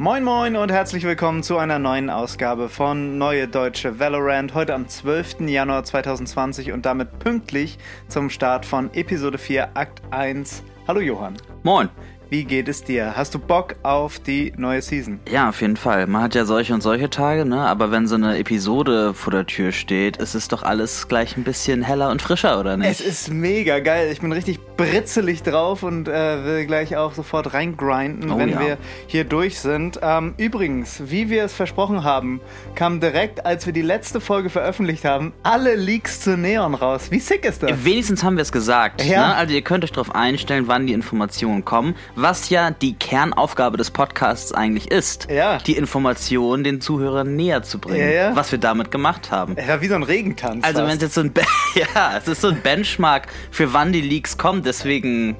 Moin Moin und herzlich willkommen zu einer neuen Ausgabe von Neue Deutsche Valorant. Heute am 12. Januar 2020 und damit pünktlich zum Start von Episode 4 Akt 1. Hallo Johann. Moin. Wie geht es dir? Hast du Bock auf die neue Season? Ja, auf jeden Fall. Man hat ja solche und solche Tage, ne? Aber wenn so eine Episode vor der Tür steht, ist es doch alles gleich ein bisschen heller und frischer, oder nicht? Es ist mega geil. Ich bin richtig britzelig drauf und äh, will gleich auch sofort reingrinden, Oh wenn ja. wir hier durch sind. Ähm, übrigens, wie wir es versprochen haben, kam direkt, als wir die letzte Folge veröffentlicht haben, alle Leaks zu Neon raus. Wie sick ist das? Wenigstens haben wir es gesagt. Ja. Ne? Also ihr könnt euch darauf einstellen, wann die Informationen kommen, was ja die Kernaufgabe des Podcasts eigentlich ist. Ja. Die Informationen den Zuhörern näher zu bringen, Ja, ja. was wir damit gemacht haben. War wie so ein Regentanz. Also wenn es jetzt so ein, Be ja, es ist so ein Benchmark für wann die Leaks kommen, deswegen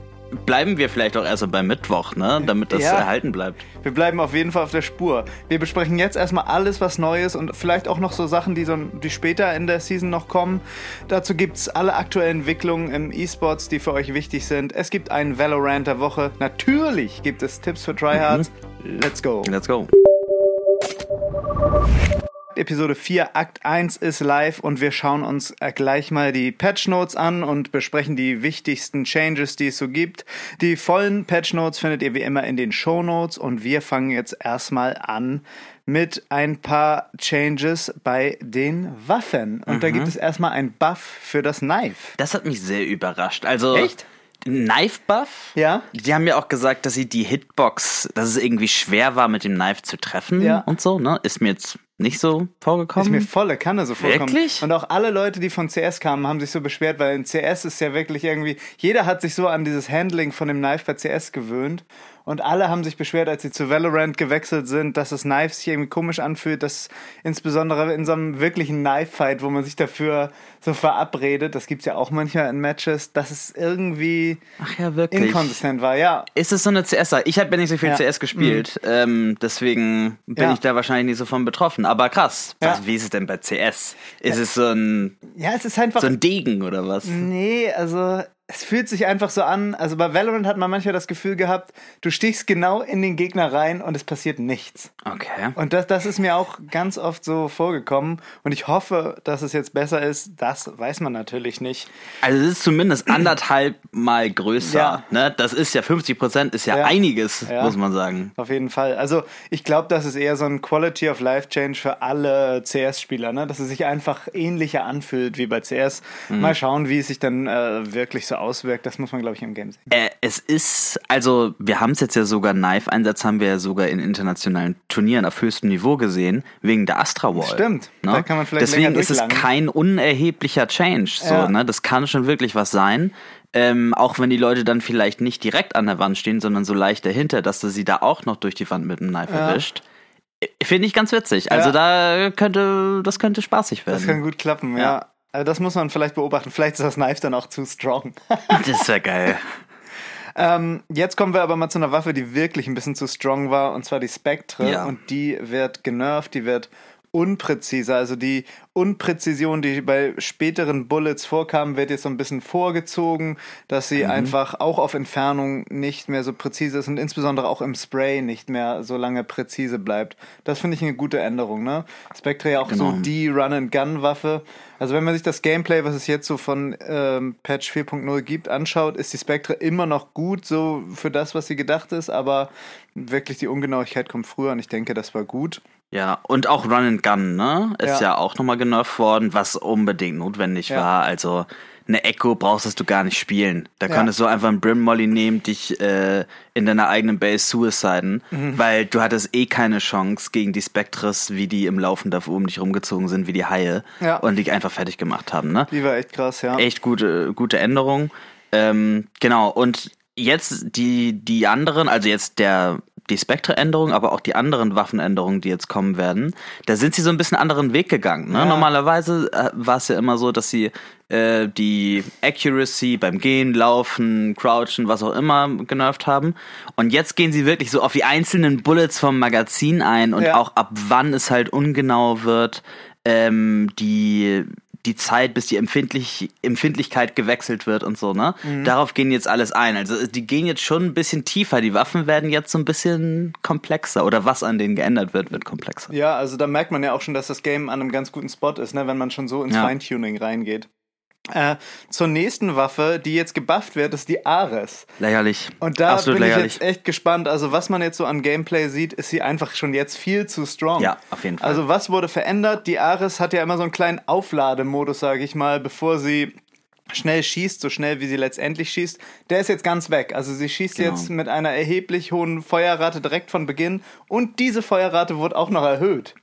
bleiben wir vielleicht auch erst beim Mittwoch, ne? Damit das Ja. erhalten bleibt. Wir bleiben auf jeden Fall auf der Spur. Wir besprechen jetzt erstmal alles, was Neues und vielleicht auch noch so Sachen, die, so, die später in der Season noch kommen. Dazu gibt's alle aktuellen Entwicklungen im E-Sports, die für euch wichtig sind. Es gibt einen Valorant der Woche. Natürlich gibt es Tipps für Tryhards. Let's go. Let's go. Episode 4, Akt 1 ist live und wir schauen uns äh, gleich mal die Patch Notes an und besprechen die wichtigsten Changes, die es so gibt. Die vollen Patch Notes findet ihr wie immer in den Show Notes und wir fangen jetzt erstmal an mit ein paar Changes bei den Waffen. Und da gibt es erstmal ein Buff für das Knife. Das hat mich sehr überrascht. Also Echt? Knife Buff? Ja? Die haben ja auch gesagt, dass sie die Hitbox, dass es irgendwie schwer war, mit dem Knife zu treffen Ja. und so, ne? Ist mir jetzt nicht so vorgekommen. Ist mir volle Kanne so vorkommen. Wirklich? Und auch alle Leute, die von CS kamen, haben sich so beschwert, weil in CS ist ja wirklich irgendwie, jeder hat sich so an dieses Handling von dem Knife bei CS gewöhnt. Und alle haben sich beschwert, als sie zu Valorant gewechselt sind, dass das Knife sich irgendwie komisch anfühlt, dass insbesondere in so einem wirklichen Knife-Fight, wo man sich dafür so verabredet, das gibt's ja auch manchmal in Matches, dass es irgendwie ja, inkonsistent war. Ja, Ist es so eine CS? Ich habe ja nicht so viel Ja. Mhm. CS gespielt, ähm, deswegen bin Ja. ich da wahrscheinlich nicht so von betroffen. Aber krass, was, wie ist es denn bei CS? Ist es so ein, ja, es ist einfach so ein Degen oder was? Nee, also es fühlt sich einfach so an. Also bei Valorant hat man manchmal das Gefühl gehabt, du stichst genau in den Gegner rein und es passiert nichts. Okay. Und das, das ist mir auch ganz oft so vorgekommen. Und ich hoffe, dass es jetzt besser ist. Das weiß man natürlich nicht. Also es ist zumindest anderthalb Mal größer. Ja. Ne? Das ist ja 50 Prozent, ist ja, Ja. einiges, Ja. muss man sagen. Auf jeden Fall. Also ich glaube, das ist eher so ein Quality of Life Change für alle CS-Spieler, ne? dass es sich einfach ähnlicher anfühlt wie bei CS. Mhm. Mal schauen, wie es sich dann äh, wirklich so auswirkt. Das muss man, glaube ich, im Game sehen. Äh, es ist, also wir haben es jetzt ja sogar, Knife-Einsatz haben wir ja sogar in internationalen Turnieren auf höchstem Niveau gesehen, wegen der Astra Wall. Stimmt. Ne? Da kann man vielleicht Deswegen ist es kein unerheblicher Change. So, Ja. ne? Das kann schon wirklich was sein. Ähm, auch wenn die Leute dann vielleicht nicht direkt an der Wand stehen, sondern so leicht dahinter, dass du sie da auch noch durch die Wand mit dem Knife Ja. erwischt. Äh, Finde ich ganz witzig. Also da könnte, das könnte spaßig werden. Das kann gut klappen, ja. Ja. Also das muss man vielleicht beobachten. Vielleicht ist das Knife dann auch zu strong. das wäre geil. ähm, jetzt kommen wir aber mal zu einer Waffe, die wirklich ein bisschen zu strong war, und zwar die Spectre. Ja. Und die wird genervt, die wird unpräziser. Also die Unpräzision, die bei späteren Bullets vorkam, wird jetzt so ein bisschen vorgezogen, dass sie Mhm. einfach auch auf Entfernung nicht mehr so präzise ist und insbesondere auch im Spray nicht mehr so lange präzise bleibt. Das finde ich eine gute Änderung. Ne? Spectre ja auch so Genau. die Run-and-Gun-Waffe. Also wenn man sich das Gameplay, was es jetzt so von ähm, Patch 4.0 gibt, anschaut, ist die Spectre immer noch gut, so für das, was sie gedacht ist, aber wirklich die Ungenauigkeit kommt früher und ich denke, das war gut. Ja, und auch Run and Gun, ne? Ist Ja. ja, auch nochmal genervt worden, was unbedingt notwendig Ja. war. Also eine Echo brauchst du gar nicht spielen. Da Ja. konntest du einfach einen Brim Molly nehmen, dich äh, in deiner eigenen Base suiciden, Mhm. weil du hattest eh keine Chance gegen die Spectres, wie die im Laufen da oben dich rumgezogen sind, wie die Haie Ja. und dich einfach fertig gemacht haben, ne? Die war echt krass, ja. echt gute, gute Änderung. Ähm, genau, und jetzt die, die anderen, also jetzt der, die Spectre-Änderung, aber auch die anderen Waffenänderungen, die jetzt kommen werden, da sind sie so ein bisschen anderen Weg gegangen. Ne? Ja. Normalerweise äh, war es ja immer so, dass sie äh, die Accuracy beim Gehen, Laufen, Crouchen, was auch immer genervt haben. Und jetzt gehen sie wirklich so auf die einzelnen Bullets vom Magazin ein und Ja. auch ab wann es halt ungenau wird, ähm, die die Zeit, bis die Empfindlich Empfindlichkeit gewechselt wird und so, ne? Mhm. Darauf gehen jetzt alles ein. Also die gehen jetzt schon ein bisschen tiefer. Die Waffen werden jetzt so ein bisschen komplexer oder was an denen geändert wird, wird komplexer. Ja, also da merkt man ja auch schon, dass das Game an einem ganz guten Spot ist, ne, wenn man schon so ins Ja. Feintuning reingeht. Äh, zur nächsten Waffe, die jetzt gebufft wird, ist die Ares. Lächerlich. Und da Absolut bin lächerlich. ich jetzt echt gespannt. Also was man jetzt so an Gameplay sieht, ist sie einfach schon jetzt viel zu strong. Ja, auf jeden Fall. Also was wurde verändert? Die Ares hat ja immer so einen kleinen Auflademodus, sage ich mal, bevor sie schnell schießt, so schnell wie sie letztendlich schießt. Der ist jetzt ganz weg. Also sie schießt Genau. jetzt mit einer erheblich hohen Feuerrate direkt von Beginn und diese Feuerrate wurde auch noch erhöht.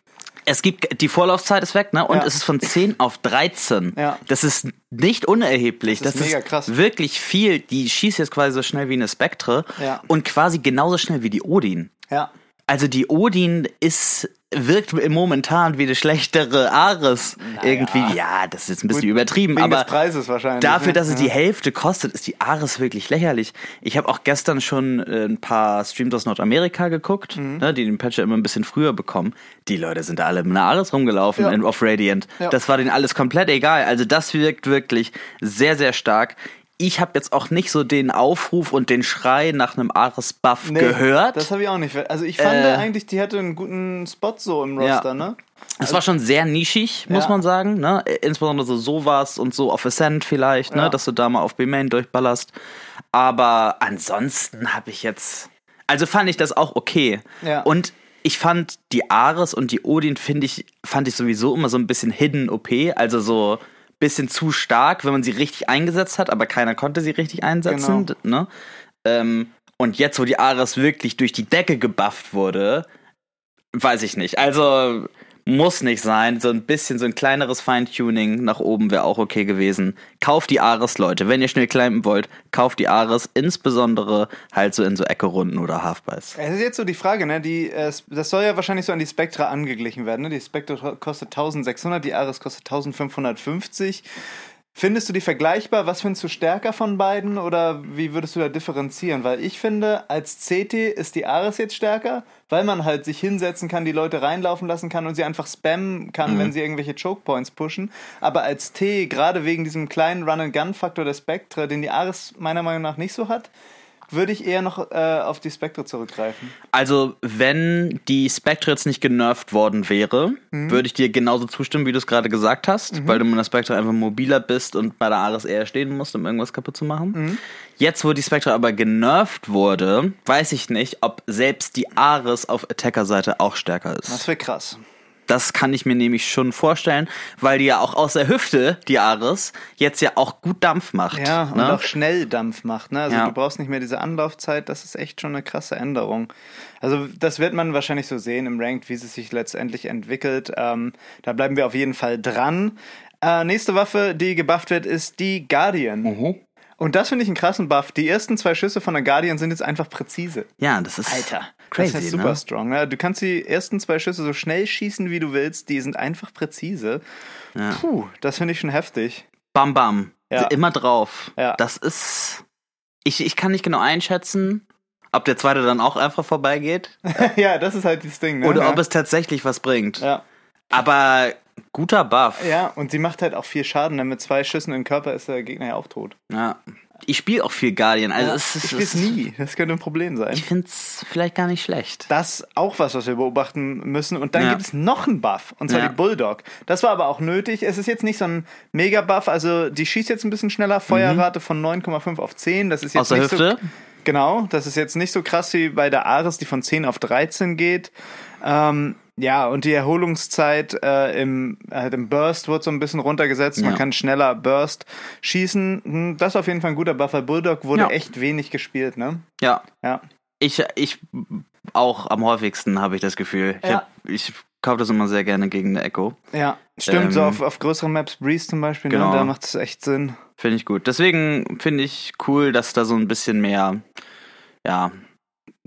Es gibt, die Vorlaufzeit ist weg, ne? Und Ja. es ist von 10 auf 13. Ja. Das ist nicht unerheblich. Das ist mega krass. wirklich viel. Die schießt jetzt quasi so schnell wie eine Spectre Ja. und quasi genauso schnell wie die Odin. Ja. Also die Odin ist wirkt momentan wie eine schlechtere Ares irgendwie. Ja, das ist jetzt ein bisschen Gut, übertrieben, aber dafür, ne? dass es die Hälfte kostet, ist die Ares wirklich lächerlich. Ich habe auch gestern schon äh, ein paar Streams aus Nordamerika geguckt, Mhm. ne, die den Patch ja immer ein bisschen früher bekommen. Die Leute sind da alle mit einer Ares rumgelaufen Ja. in Off Radiant. Ja. Das war denen alles komplett egal. Also das wirkt wirklich sehr, sehr stark. Ich habe jetzt auch nicht so den Aufruf und den Schrei nach einem Ares-Buff Nee, gehört. Das habe ich auch nicht. Also ich fand Äh, eigentlich, die hätte einen guten Spot so im Ja. Roster, ne? Es war schon sehr nischig, muss Ja. man sagen. Ne? Insbesondere so sowas und so auf Ascent vielleicht, Ja. ne? dass du da mal auf B-Main durchballerst. Aber ansonsten habe ich jetzt. Also fand ich das auch okay. Ja. Und ich fand die Ares und die Odin, finde ich, fand ich sowieso immer so ein bisschen hidden OP. Also so bisschen zu stark, wenn man sie richtig eingesetzt hat, aber keiner konnte sie richtig einsetzen. Genau. Ne? Ähm, und jetzt, wo die Ares wirklich durch die Decke gebufft wurde, weiß ich nicht. Also muss nicht sein. So ein bisschen so ein kleineres Feintuning nach oben wäre auch okay gewesen. Kauft die Ares, Leute. Wenn ihr schnell climben wollt, kauft die Ares, insbesondere halt so in so Ecke-Runden oder Halfbys. Es ist jetzt so die Frage, ne? Die, äh, das soll ja wahrscheinlich so an die Spectra angeglichen werden. Ne? Die Spectra kostet 1600, die Ares kostet 1550. Findest du die vergleichbar? Was findest du stärker von beiden oder wie würdest du da differenzieren? Weil ich finde, als CT ist die Ares jetzt stärker, weil man halt sich hinsetzen kann, die Leute reinlaufen lassen kann und sie einfach spammen kann, wenn sie irgendwelche Choke Points pushen. Aber als T, gerade wegen diesem kleinen Run-and-Gun-Faktor der Spectre, den die Ares meiner Meinung nach nicht so hat, würde ich eher noch äh, auf die Spectre zurückgreifen. Also, wenn die Spectre jetzt nicht genervt worden wäre, Mhm. würde ich dir genauso zustimmen, wie du es gerade gesagt hast, weil du mit der Spectre einfach mobiler bist und bei der Ares eher stehen musst, um irgendwas kaputt zu machen. Mhm. Jetzt, wo die Spectre aber genervt wurde, weiß ich nicht, ob selbst die Ares auf Attacker-Seite auch stärker ist. Das wäre krass. Das kann ich mir nämlich schon vorstellen, weil die ja auch aus der Hüfte, die Ares, jetzt ja auch gut Dampf macht. Ja, und ne? auch schnell Dampf macht. Ne? Also Ja. du brauchst nicht mehr diese Anlaufzeit. Das ist echt schon eine krasse Änderung. Also das wird man wahrscheinlich so sehen im Ranked, wie es sich letztendlich entwickelt. Ähm, da bleiben wir auf jeden Fall dran. Äh, nächste Waffe, die gebufft wird, ist die Guardian. Mhm. Und das finde ich einen krassen Buff. Die ersten zwei Schüsse von der Guardian sind jetzt einfach präzise. Ja, das ist crazy. das ist super ne? strong. Ne? Du kannst die ersten zwei Schüsse so schnell schießen, wie du willst. Die sind einfach präzise. Ja. Puh, das finde ich schon heftig. Bam, bam. Ja. Immer drauf. Ja. Das ist. Ich, ich kann nicht genau einschätzen, ob der zweite dann auch einfach vorbeigeht ja, das ist halt das Ding. Ne? oder ob es tatsächlich was bringt. ja. Aber guter Buff. Ja, und sie macht halt auch viel Schaden, denn mit zwei Schüssen im Körper ist der Gegner ja auch tot. Ja. Ich spiele auch viel Guardian. Also es ist, ich spiel's nie. Das könnte ein Problem sein. Ich find's vielleicht gar nicht schlecht. Das ist auch was, was wir beobachten müssen. Und dann Ja. gibt es noch einen Buff, und zwar Ja. die Bulldog. Das war aber auch nötig. Es ist jetzt nicht so ein Mega-Buff, also die schießt jetzt ein bisschen schneller, Feuerrate von 9,5 auf 10. Das ist jetzt Aus der nicht Hüfte? so. Genau, das ist jetzt nicht so krass wie bei der Ares, die von 10 auf 13 geht. Ähm, ja, und die Erholungszeit äh, im, halt im Burst wird so ein bisschen runtergesetzt. Man Ja. kann schneller Burst schießen. Hm, Das ist auf jeden Fall ein guter Buffer. Bulldog wurde Ja. echt wenig gespielt, ne? Ja. Ja. Ich, ich auch am häufigsten habe ich das Gefühl. Ich, Ja. hab, ich kaufe das immer sehr gerne gegen eine Echo. Ja, stimmt. so Ähm, auf, auf größeren Maps, Breeze zum Beispiel, genau. ne, da macht es echt Sinn. Finde ich gut. Deswegen finde ich cool, dass da so ein bisschen mehr, ja,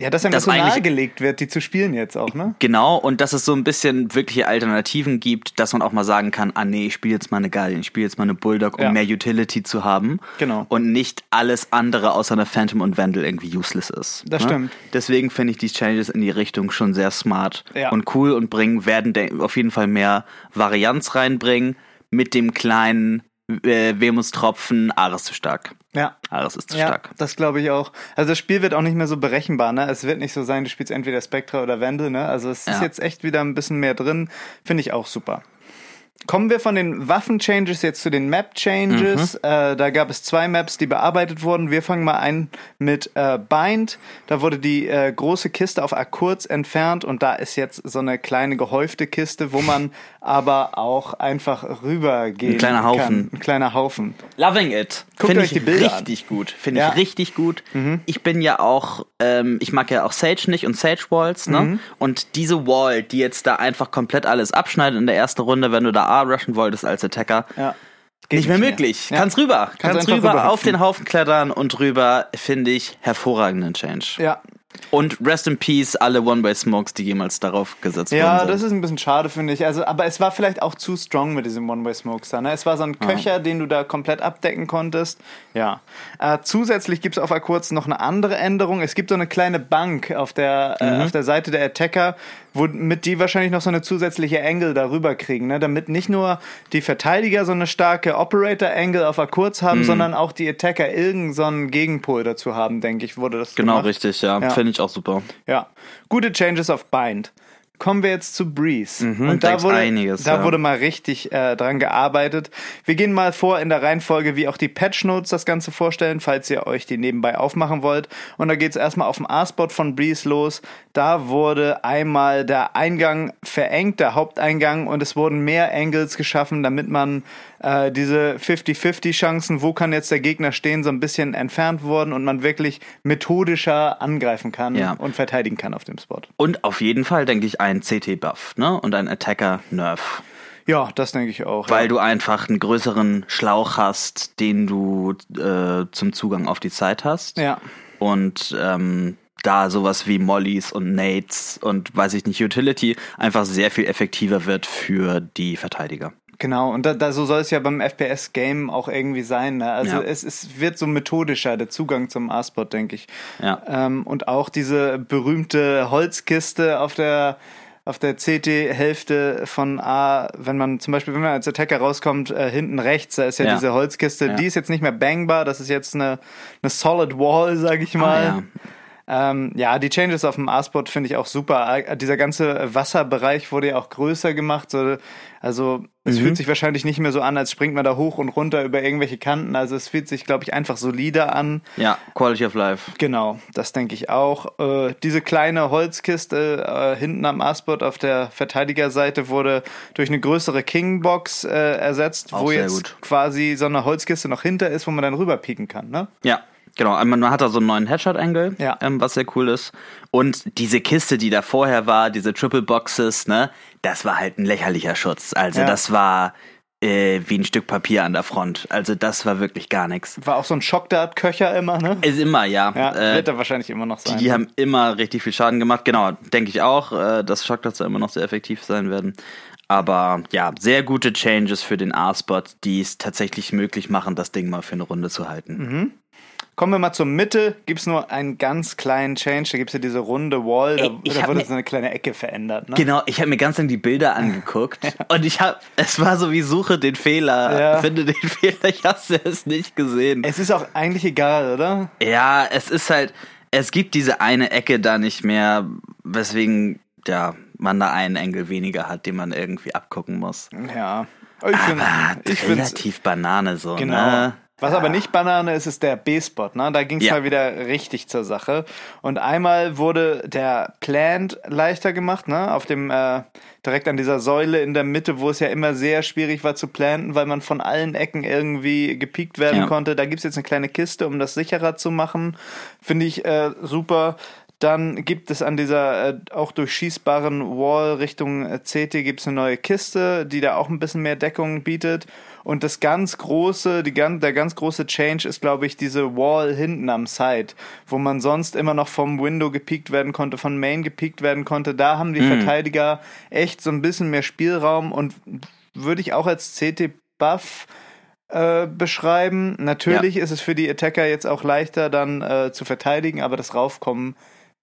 Ja, dass einem das, so nahegelegt wird, die zu spielen jetzt auch, ne? Genau, und dass es so ein bisschen wirkliche Alternativen gibt, dass man auch mal sagen kann, ah nee, ich spiele jetzt mal eine Guardian, ich spiele jetzt mal eine Bulldog, um Ja. mehr Utility zu haben. Genau. Und nicht alles andere außer eine Phantom und Vandal irgendwie useless ist. Das ne? stimmt. Deswegen finde ich die Changes in die Richtung schon sehr smart Ja. und cool und bringen, werden de- auf jeden Fall mehr Varianz reinbringen mit dem kleinen äh, Wehmutstropfen, Ares zu stark. Ja. Ares ist zu Ja, stark. das glaube ich auch. Also das Spiel wird auch nicht mehr so berechenbar, ne? Es wird nicht so sein, du spielst entweder Spectra oder Vandal, ne? Also es ist Ja. jetzt echt wieder ein bisschen mehr drin. Finde ich auch super. Kommen wir von den Waffen-Changes jetzt zu den Map-Changes. Mhm. Äh, da gab es zwei Maps, die bearbeitet wurden. Wir fangen mal ein mit äh, Bind. Da wurde die äh, große Kiste auf Akkurz entfernt und da ist jetzt so eine kleine gehäufte Kiste, wo man aber auch einfach rübergehen Ein kleiner Haufen. kann. Ein kleiner Haufen. Loving it. Guckt Finde euch ich die Bilder richtig gut. Finde Ja. Mhm. ich richtig gut. Ich bin ja auch, ähm, ich mag ja auch Sage nicht und Sage Walls, ne? Mhm. Und diese Wall, die jetzt da einfach komplett alles abschneidet in der ersten Runde, wenn du da A rushen wolltest als Attacker, Ja. nicht mehr möglich. Ja. Kannst rüber. Kannst, einfach rüber auf rüberhüpfen. den Haufen klettern und rüber, finde ich, hervorragenden Change. Ja, Und rest in peace alle One-Way-Smokes, die jemals darauf gesetzt Ja, worden sind. das ist ein bisschen schade, finde ich. Also, aber es war vielleicht auch zu strong mit diesem One-Way-Smokes da. Ne? Es war so ein Köcher, den du da komplett abdecken konntest. Ja. Äh, zusätzlich gibt es auf Akkurz noch eine andere Änderung. Es gibt so eine kleine Bank auf der, äh, auf der Seite der Attacker, womit die wahrscheinlich noch so eine zusätzliche Angle darüber kriegen. Ne? Damit nicht nur die Verteidiger so eine starke Operator-Angle auf Akkurz haben, sondern auch die Attacker irgendeinen so einen Gegenpol dazu haben, denke ich, wurde das genau, gemacht. richtig, ja. Ja. Finde ich auch super. Ja, gute Changes auf Bind. Kommen wir jetzt zu Breeze. und da wurde, einiges, da ja. wurde mal richtig äh, dran gearbeitet. Wir gehen mal vor in der Reihenfolge, wie auch die Patch Notes das Ganze vorstellen, falls ihr euch die nebenbei aufmachen wollt. Und da geht's erstmal auf dem A-Spot von Breeze los. Da wurde einmal der Eingang verengt, der Haupteingang, und es wurden mehr Angles geschaffen, damit man äh, diese 50-50 Chancen, wo kann jetzt der Gegner stehen, so ein bisschen entfernt wurden und man wirklich methodischer angreifen kann Ja. und verteidigen kann auf dem Spot. Und auf jeden Fall, denke ich, ein CT-Buff, ne? Und ein Attacker-Nerf. Ja, das denke ich auch. Weil ja. du einfach einen größeren Schlauch hast, den du äh, zum Zugang auf die Zeit hast. Ja. Und ähm, da sowas wie Mollys und Nates und weiß ich nicht, Utility einfach sehr viel effektiver wird für die Verteidiger. Genau, und da, da so soll es ja beim FPS-Game auch irgendwie sein. Ne? Also Ja. es, es wird so methodischer, der Zugang zum A-Spot, denke ich. Ja. Ähm, und auch diese berühmte Holzkiste auf der auf der CT-Hälfte von A, wenn man zum Beispiel, wenn man als Attacker rauskommt, äh, hinten rechts, da ist ja, Ja. diese Holzkiste, Ja. die ist jetzt nicht mehr bangbar, das ist jetzt eine, eine Solid Wall, sag ich mal. ja. Ähm, ja, die Changes auf dem A-Spot finde ich auch super. Äh, Dieser ganze Wasserbereich wurde ja auch größer gemacht. So, also es Mhm. fühlt sich wahrscheinlich nicht mehr so an, als springt man da hoch und runter über irgendwelche Kanten. Also es fühlt sich, glaube ich, einfach solider an. Ja, Quality of Life. Genau, das denke ich auch. Äh, diese kleine Holzkiste äh, hinten am A-Spot auf der Verteidigerseite wurde durch eine größere King-Box äh, ersetzt, Auch wo jetzt gut. quasi so eine Holzkiste noch hinter ist, wo man dann rüberpieken kann. Ne? Ja, genau. Man, man hat da so einen neuen Headshot-Angle, Ja. ähm, was sehr cool ist. Und diese Kiste, die da vorher war, diese Triple Boxes, ne, das war halt ein lächerlicher Schutz. Also Ja. das war äh, wie ein Stück Papier an der Front. Also das war wirklich gar nichts. War auch so ein Schockdart-Köcher immer, ne? Ist immer, ja. Ja, äh, wird er wahrscheinlich immer noch sein. die haben immer richtig viel Schaden gemacht. Genau, denke ich auch, äh, dass Shockdarts immer noch sehr effektiv sein werden. Aber ja, sehr gute Changes für den A-Spot, die es tatsächlich möglich machen, das Ding mal für eine Runde zu halten. Mhm. Kommen wir mal zur Mitte. Gibt es nur einen ganz kleinen Change. Da gibt es ja diese runde Wall. Da, Ey, ich da wurde so eine kleine Ecke verändert. Ne? Genau, ich habe mir ganz lang die Bilder angeguckt und ich habe, es war so wie suche den Fehler, Ja. finde den Fehler, ich habe es nicht gesehen. Es ist auch eigentlich egal, oder? Ja, es ist halt, es gibt diese eine Ecke da nicht mehr, weswegen ja man da einen Engel weniger hat, den man irgendwie abgucken muss. Ja. Ich finde Aber ich find's, relativ Banane so, genau. ne? Was aber nicht Banane ist, ist der B-Spot. Ne? Da ging es Ja. mal wieder richtig zur Sache. Und einmal wurde der Plant leichter gemacht, ne? Auf dem äh, direkt an dieser Säule in der Mitte, wo es ja immer sehr schwierig war zu planten, weil man von allen Ecken irgendwie gepiekt werden Ja. konnte. Da gibt's jetzt eine kleine Kiste, um das sicherer zu machen. Finde ich äh, super. Dann gibt es an dieser äh, auch durchschießbaren Wall Richtung äh, CT gibt es eine neue Kiste, die da auch ein bisschen mehr Deckung bietet. Und das ganz große, die, der ganz große Change ist, glaube ich, diese Wall hinten am Side, wo man sonst immer noch vom Window gepiekt werden konnte, von Main gepiekt werden konnte. Da haben die Verteidiger echt so ein bisschen mehr Spielraum und würde ich auch als CT-Buff äh, beschreiben. Natürlich ist es für die Attacker jetzt auch leichter dann äh, zu verteidigen, aber das Raufkommen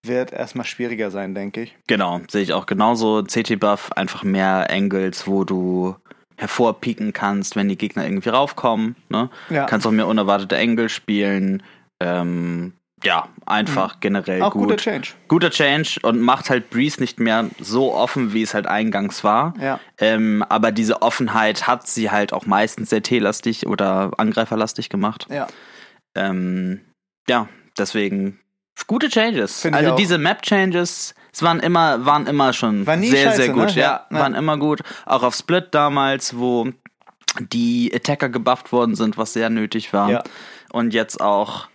wird erstmal schwieriger sein, denke ich. Genau, sehe ich auch genauso. CT-Buff, einfach mehr Angles, wo du hervorpieken kannst, wenn die Gegner irgendwie raufkommen. Ne? Ja. Kannst auch mehr unerwartete Angles spielen. Ähm, ja, einfach generell Mhm. Auch gut. guter Change. Guter Change und macht halt Breeze nicht mehr so offen, wie es halt eingangs war. Ja. Ähm, aber diese Offenheit hat sie halt auch meistens sehr T-lastig oder angreiferlastig gemacht. Ja. Ähm, ja, deswegen gute Changes. Find also diese Map-Changes, es waren immer, waren immer schon War sehr, scheiße, sehr gut. ne? Ja, Ja, waren immer gut. Auch auf Split damals, wo die Attacker gebufft worden sind, was sehr nötig war. Ja. Und jetzt auch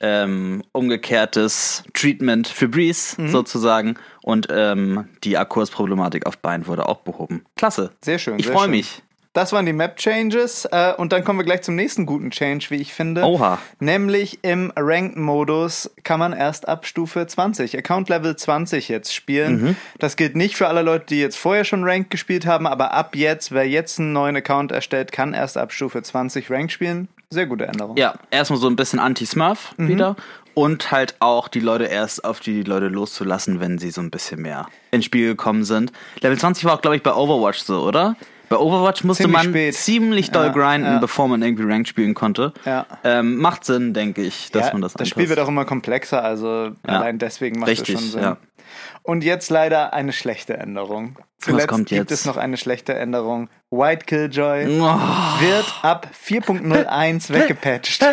ähm, umgekehrtes Treatment für Breeze Mhm. sozusagen. Und ähm, die Akkursproblematik auf Bein wurde auch behoben. Klasse. Sehr schön. Ich freue mich. Das waren die Map-Changes äh, und dann kommen wir gleich zum nächsten guten Change, wie ich finde. Oha. Nämlich im Ranked-Modus kann man erst ab Stufe 20, Account Level 20 jetzt spielen. Mhm. Das gilt nicht für alle Leute, die jetzt vorher schon Ranked gespielt haben, aber ab jetzt, wer jetzt einen neuen Account erstellt, kann erst ab Stufe 20 Ranked spielen. Sehr gute Änderung. Ja, erstmal so ein bisschen Anti-Smurf Mhm. wieder. Und halt auch die Leute erst auf die Leute loszulassen, wenn sie so ein bisschen mehr ins Spiel gekommen sind. Level 20 war auch, glaube ich, bei Overwatch so, oder? Bei Overwatch musste Ziemlich man spät. ziemlich doll Ja, grinden, ja. bevor man irgendwie Ranked spielen konnte. Ja. Ähm, macht Sinn, denke ich, dass man das das Spiel anpasst. wird auch immer komplexer, also allein deswegen macht es schon Sinn. Und jetzt leider eine schlechte Änderung. Zuletzt kommt gibt es noch eine schlechte Änderung. White Killjoy Oh, wird ab 4.01 weggepatcht.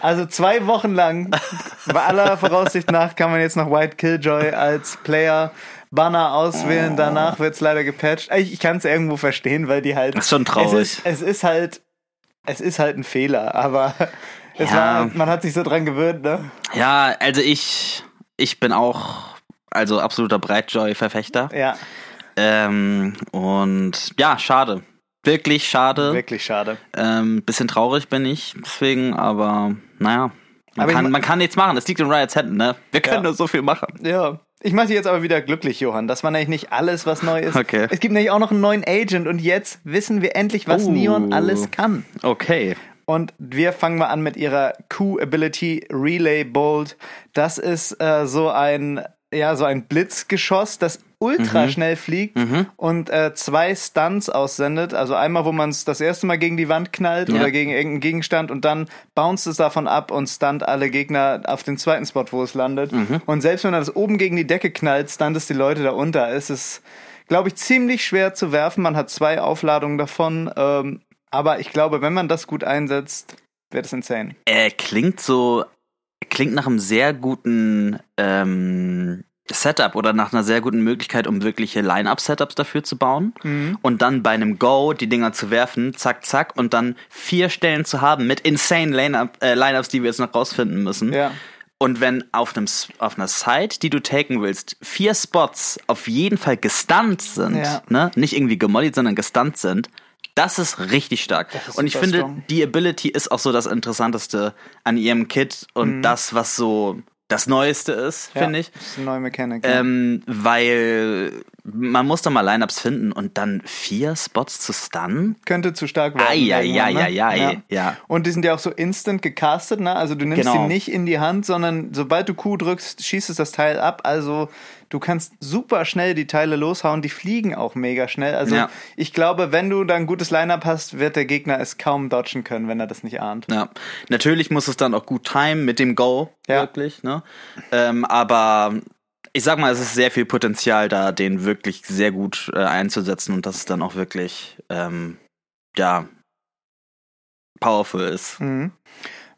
Also zwei Wochen lang, bei aller Voraussicht nach, kann man jetzt noch White Killjoy als Player Banner auswählen. Danach wird es leider gepatcht. Ich, ich kann es irgendwo verstehen, weil die halt. Das ist schon traurig. Es ist, es ist halt. Es ist halt ein Fehler, aber es Ja. war, man hat sich so dran gewöhnt, ne? ja, also ich, ich bin auch also absoluter Breitjoy-Verfechter. Ja, Ähm, und ja, schade. Wirklich schade. wirklich schade. Ähm, bisschen traurig bin ich deswegen, aber naja. Man, Aber kann, ma- man kann nichts machen. Es liegt in Riots Händen, ne? Wir können Ja. nur so viel machen. Ja. Ich mache dich jetzt aber wieder glücklich, Johann. Das war nämlich nicht alles, was neu ist. Okay. Es gibt nämlich auch noch einen neuen Agent und jetzt wissen wir endlich, was Oh. Neon alles kann. Okay. Und wir fangen mal an mit ihrer Q-Ability Relay Bolt. Das ist äh, so ein ja so ein Blitzgeschoss, das ultra schnell fliegt und äh, zwei Stunts aussendet. Also einmal, wo man es das erste Mal gegen die Wand knallt Ja. oder gegen irgendeinen Gegenstand und dann bounced es davon ab und stunt alle Gegner auf den zweiten Spot, wo es landet. Und selbst wenn er das oben gegen die Decke knallt, stunt es die Leute da unter. Es ist, glaube ich, ziemlich schwer zu werfen. Man hat zwei Aufladungen davon. Ähm, aber ich glaube, wenn man das gut einsetzt, wird es insane. Er klingt so, klingt nach einem sehr guten ähm, Setup oder nach einer sehr guten Möglichkeit, um wirkliche Line-Up-Setups dafür zu bauen. Mhm. Und dann bei einem Go die Dinger zu werfen, zack, zack, und dann vier Stellen zu haben mit insane äh, Line-Ups, die wir jetzt noch rausfinden müssen. Ja. Und wenn auf, einem, auf einer Site, die du taken willst, vier Spots auf jeden Fall gestunt sind, Ja. ne? nicht irgendwie gemollied, sondern gestunt sind, das ist richtig stark. ist und ich finde, strong. die Ability ist auch so das Interessanteste an ihrem Kit und das, was so das Neueste ist, finde ich. Das ist eine neue Mechanik. ja. Ähm, weil man muss da mal Lineups finden und dann vier Spots zu stunnen. Könnte zu stark werden. Ai, ai, ai, ne? ai, ai, ja. Und die sind ja auch so instant gecastet, ne? Also du nimmst Genau. sie nicht in die Hand, sondern sobald du Q drückst, schießt es das Teil ab. Also du kannst super schnell die Teile loshauen. Die fliegen auch mega schnell. Also Ja. ich glaube, wenn du da ein gutes Line-Up hast, wird der Gegner es kaum dodgen können, wenn er das nicht ahnt. Ja, natürlich muss es dann auch gut timen mit dem Go, Ja. wirklich, ne? Ähm, aber ich sag mal, es ist sehr viel Potenzial da, den wirklich sehr gut äh, einzusetzen und dass es dann auch wirklich, ähm, ja, powerful ist. Mhm.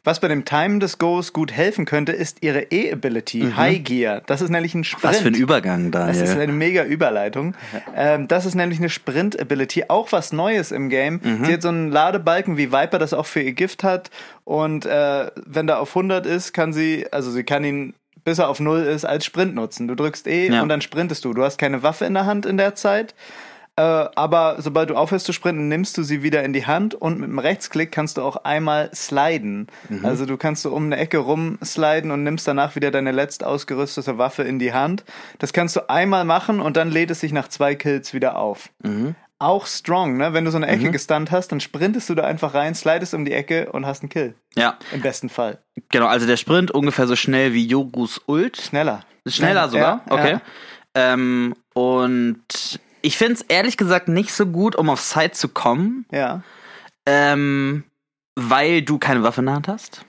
Was bei dem Timen des Goes gut helfen könnte, ist ihre E-Ability, High Gear. Das ist nämlich ein Sprint. Mhm. Was für ein Übergang, Das ist eine mega Überleitung. Ähm, das ist nämlich eine Sprint-Ability, auch was Neues im Game. Mhm. Sie hat so einen Ladebalken, wie Viper das auch für ihr Gift hat. Und äh, wenn da auf 100 ist, kann sie, also sie kann ihn bis er auf Null ist, als Sprint nutzen. Du drückst E Ja. und dann sprintest du. Du hast keine Waffe in der Hand in der Zeit. Äh, aber sobald du aufhörst zu sprinten, nimmst du sie wieder in die Hand und mit dem Rechtsklick kannst du auch einmal sliden. Mhm. Also du kannst so um eine Ecke rumsliden und nimmst danach wieder deine letzt ausgerüstete Waffe in die Hand. Das kannst du einmal machen und dann lädt es sich nach zwei Kills wieder auf. Mhm. Auch strong, ne? Wenn du so eine Ecke gestunt hast, dann sprintest du da einfach rein, slidest um die Ecke und hast einen Kill. Ja, Im besten Fall. genau. Also der Sprint ungefähr so schnell wie Yorus Ult. Schneller. Ist schneller sogar? Ja, okay. ja. Ähm, und ich finde es ehrlich gesagt nicht so gut, um auf Side zu kommen, Ja. ähm, weil du keine Waffe in der Hand hast.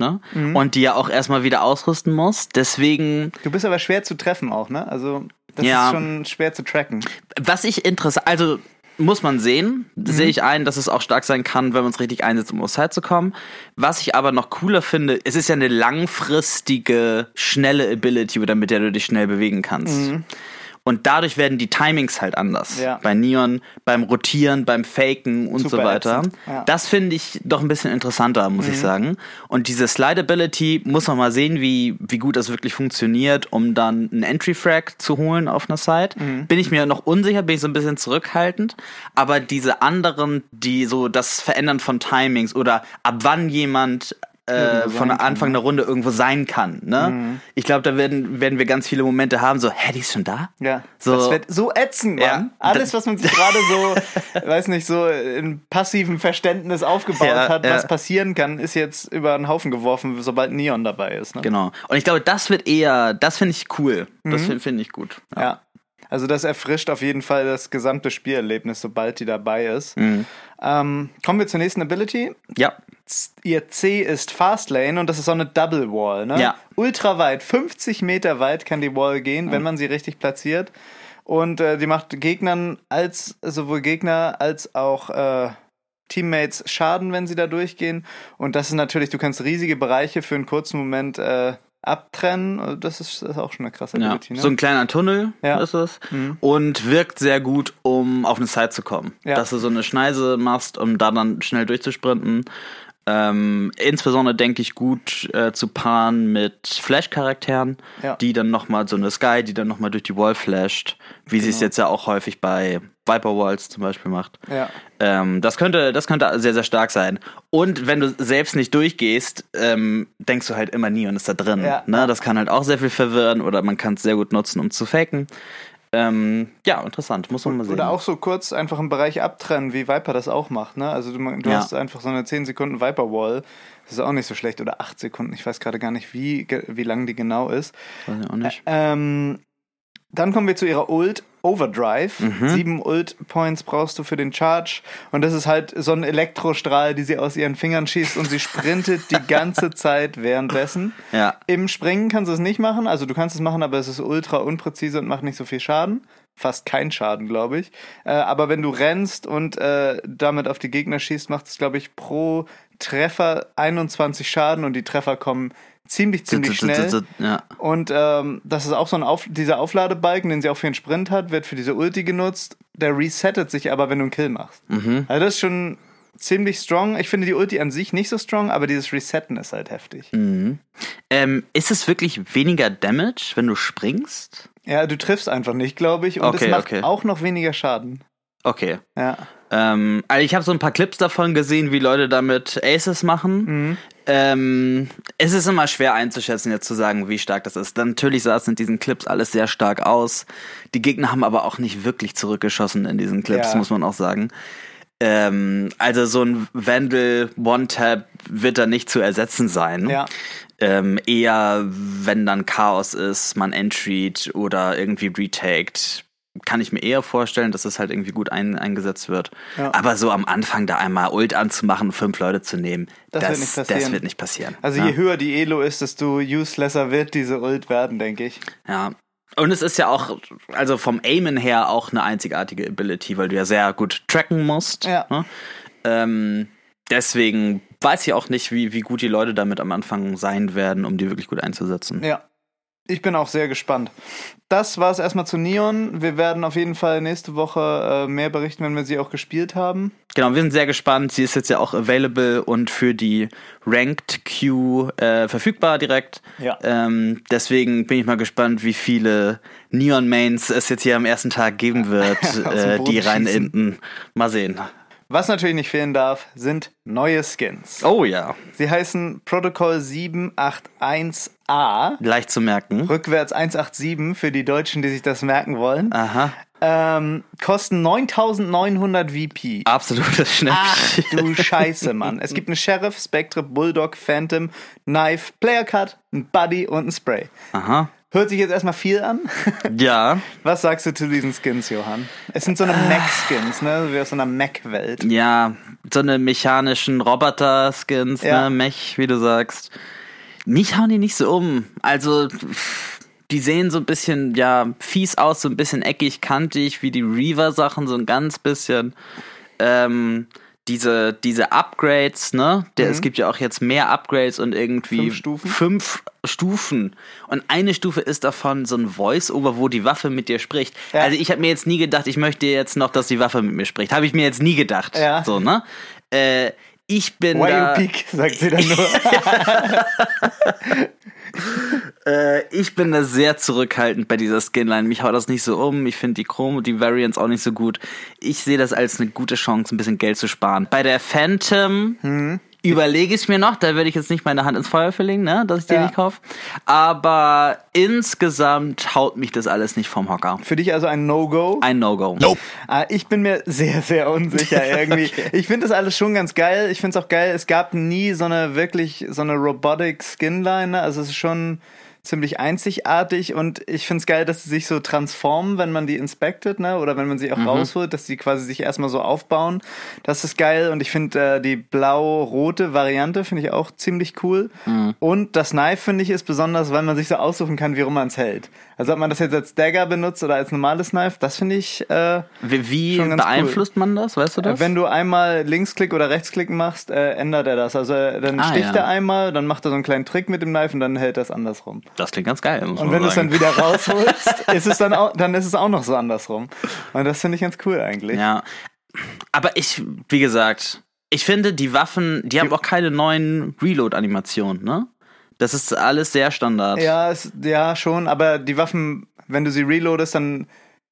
Ne? Mhm. Und die ja auch erstmal wieder ausrüsten musst. Deswegen, Du bist aber schwer zu treffen auch, ne? Also das Ja. ist schon schwer zu tracken. was ich interessant, also muss man sehen, sehe ich ein, dass es auch stark sein kann, wenn man es richtig einsetzt, um auf Side zu kommen. Was ich aber noch cooler finde, es ist ja eine langfristige, schnelle Ability, mit der du dich schnell bewegen kannst. Und dadurch werden die Timings halt anders. Ja. Bei Neon, beim Rotieren, beim Faken und Super so weiter. ja. Das finde ich doch ein bisschen interessanter, muss ich sagen. Und diese Slide-Ability muss man mal sehen, wie, wie gut das wirklich funktioniert, um dann einen Entry-Frag zu holen auf einer Site. Bin ich mir noch unsicher, bin ich so ein bisschen zurückhaltend. Aber diese anderen, die so das Verändern von Timings oder ab wann jemand äh, von Anfang der Runde irgendwo sein kann. Ne? Ich glaube, da werden, werden wir ganz viele Momente haben, so, hä, die ist schon da? Ja. So- das wird so ätzend, Mann. Ja. Alles, was man sich gerade so, weiß nicht, so in passivem Verständnis aufgebaut Ja, hat, ja. was passieren kann, ist jetzt über den Haufen geworfen, sobald Neon dabei ist. Ne? Genau. Und ich glaube, das wird eher, das finde ich cool. Mhm. Das finde find ich gut. Ja. Also das erfrischt auf jeden Fall das gesamte Spielerlebnis, sobald die dabei ist. Mhm. Ähm, kommen wir zur nächsten Ability. Ja. Ihr C ist Fastlane und das ist so eine Double Wall. Ne? Ja. Ultra weit, 50 Meter weit kann die Wall gehen, wenn man sie richtig platziert. Und äh, die macht Gegnern als sowohl Gegner als auch äh, Teammates Schaden, wenn sie da durchgehen. Und das ist natürlich, du kannst riesige Bereiche für einen kurzen Moment äh, abtrennen. Das ist, das ist auch schon eine krasse ja. Ability. Ne? So ein kleiner Tunnel Ja. Mhm. ist es. Und wirkt sehr gut, um auf eine Side zu kommen. Ja. Dass du so eine Schneise machst, um da dann schnell durchzusprinten. Ähm, insbesondere denke ich gut äh, zu paaren mit Flash-Charakteren, die dann nochmal so eine Sky, die dann nochmal durch die Wall flasht, wie sie es Genau. jetzt ja auch häufig bei Viper Walls zum Beispiel macht. Ja. Ähm, das könnte, das könnte sehr, sehr stark sein. Und wenn du selbst nicht durchgehst, ähm, denkst du halt immer nie und ist da drin. Ja. Ne? Das kann halt auch sehr viel verwirren oder man kann es sehr gut nutzen, um zu faken. Ähm, ja, interessant, muss man mal sehen. Oder auch so kurz einfach einen Bereich abtrennen, wie Viper das auch macht. Ne? Also du, du Ja. hast einfach so eine 10 Sekunden Viper Wall. Das ist auch nicht so schlecht. Oder 8 Sekunden. Ich weiß gerade gar nicht, wie, wie lang die genau ist. Weiß ich auch nicht. Ähm, dann kommen wir zu ihrer Ult Overdrive. Mhm. Sieben Ult-Points brauchst du für den Charge. Und das ist halt so ein Elektrostrahl, die sie aus ihren Fingern schießt und sie sprintet die ganze Zeit währenddessen. Ja. Im Springen kannst du es nicht machen. Also du kannst es machen, aber es ist ultra unpräzise und macht nicht so viel Schaden. Fast kein Schaden, glaube ich. Äh, aber wenn du rennst und äh, damit auf die Gegner schießt, macht es, glaube ich, pro Treffer 21 Schaden und die Treffer kommen ziemlich, ziemlich schnell. Ja. Und ähm, das ist auch so ein Auf dieser Aufladebalken, den sie auch für den Sprint hat, wird für diese Ulti genutzt. Der resettet sich aber, wenn du einen Kill machst. Mhm. Also das ist schon ziemlich strong. Ich finde die Ulti an sich nicht so strong, aber dieses Resetten ist halt heftig. Mhm. Ähm, ist es wirklich weniger Damage, wenn du springst? Ja, du triffst einfach nicht, glaube ich. Und Okay, es macht okay. auch noch weniger Schaden. Okay. Ja. Ähm, also ich habe so ein paar Clips davon gesehen, wie Leute damit Aces machen. Mhm. Ähm, es ist immer schwer einzuschätzen, jetzt zu sagen, wie stark das ist. Natürlich sah es in diesen Clips alles sehr stark aus. Die Gegner haben aber auch nicht wirklich zurückgeschossen in diesen Clips, Ja. muss man auch sagen. Ähm, also so ein Vandal One-Tap wird da nicht zu ersetzen sein. Ja. Ähm, eher, wenn dann Chaos ist, man entryt oder irgendwie retaked, kann ich mir eher vorstellen, dass es halt irgendwie gut ein, eingesetzt wird. Ja. Aber so am Anfang da einmal Ult anzumachen, fünf Leute zu nehmen, Das das, wird nicht passieren. das wird nicht passieren. Also ja. je höher die Elo ist, desto uselesser wird diese Ult werden, denke ich. ja. Und es ist ja auch, also vom Aimen her auch eine einzigartige Ability, weil du ja sehr gut tracken musst. Ja. Ne? Ähm, deswegen weiß ich auch nicht, wie, wie gut die Leute damit am Anfang sein werden, um die wirklich gut einzusetzen. Ja. Ich bin auch sehr gespannt. Das war es erstmal zu Neon. Wir werden auf jeden Fall nächste Woche äh, mehr berichten, wenn wir sie auch gespielt haben. Genau, wir sind sehr gespannt. Sie ist jetzt ja auch available und für die Ranked Queue äh, verfügbar direkt. Ja. Ähm, deswegen bin ich mal gespannt, wie viele Neon Mains es jetzt hier am ersten Tag geben wird, äh, die rein schießen. inden. Mal sehen. Was natürlich nicht fehlen darf, sind neue Skins. Oh ja, Sie heißen Protocol 781A. leicht zu merken. Rückwärts 187 für die Deutschen, die sich das merken wollen. Aha, Ähm, kosten 9900 VP. absolutes Ach Schnäppchen. du Scheiße, Mann. Es gibt einen Sheriff, Spectre, Bulldog, Phantom, Knife, Player Cut, ein Buddy und ein Spray. Aha. Hört sich jetzt erstmal viel an. Ja, Was sagst du zu diesen Skins, Johann? Es sind so eine Mac-Skins, ne? Wie aus so einer Mac-Welt. ja, so eine mechanischen Roboter-Skins, Ja. ne, Mech, wie du sagst. Mich hauen die nicht so um. Also, die sehen so ein bisschen, ja, fies aus, so ein bisschen eckig, kantig, wie die Reaver-Sachen, so ein ganz bisschen. Ähm, diese, diese Upgrades, ne? Der, Es gibt ja auch jetzt mehr Upgrades und irgendwie Mhm. Fünf Stufen? fünf Stufen. Und eine Stufe ist davon so ein Voice-Over, wo die Waffe mit dir spricht. Ja. Also ich habe mir jetzt nie gedacht, ich möchte jetzt noch, dass die Waffe mit mir spricht. Habe ich mir jetzt nie gedacht. Ja. So, ne? Äh, ich bin Why da, you peek, sagt sie dann nur. äh, ich bin da sehr zurückhaltend bei dieser Skinline. Mich haut das nicht so um. Ich finde die Chrome und die Variants auch nicht so gut. Ich sehe das als eine gute Chance, ein bisschen Geld zu sparen. Bei der Phantom Hm. Überlege ich mir noch. Da werde ich jetzt nicht meine Hand ins Feuer verlegen, ne? dass ich die Ja. nicht kaufe. Aber insgesamt haut mich das alles nicht vom Hocker. Für dich also ein No-Go? Ein No-Go. Ah, ich bin mir sehr, sehr unsicher irgendwie. Ich finde das alles schon ganz geil. Ich finde es auch geil. Es gab nie so eine wirklich, so eine Robotic Skinline. ne? Also es ist schon ziemlich einzigartig und ich finde es geil, dass sie sich so transformen, wenn man die inspected, ne? Oder wenn man sie auch rausholt, dass sie quasi sich erstmal so aufbauen. Das ist geil und ich finde äh, die blau-rote Variante finde ich auch ziemlich cool. Und das Knife finde ich ist besonders, weil man sich so aussuchen kann, wie rum man es hält. Also ob man das jetzt als Dagger benutzt oder als normales Knife, das finde ich äh, Wie, wie beeinflusst man das? Weißt du das? wenn du einmal Linksklick oder Rechtsklick machst, äh, ändert er das. Also äh, dann Ah, sticht ja. er einmal, dann macht er so einen kleinen Trick mit dem Knife und dann hält er es andersrum. Das klingt ganz geil. Und wenn du es dann wieder rausholst, ist es dann auch, dann ist es auch noch so andersrum. Und das finde ich ganz cool eigentlich. Ja. Aber ich, wie gesagt, ich finde, die Waffen, die haben auch keine neuen Reload-Animationen, ne? Das ist alles sehr Standard. Ja, es, ja, schon, aber die Waffen, wenn du sie reloadest, dann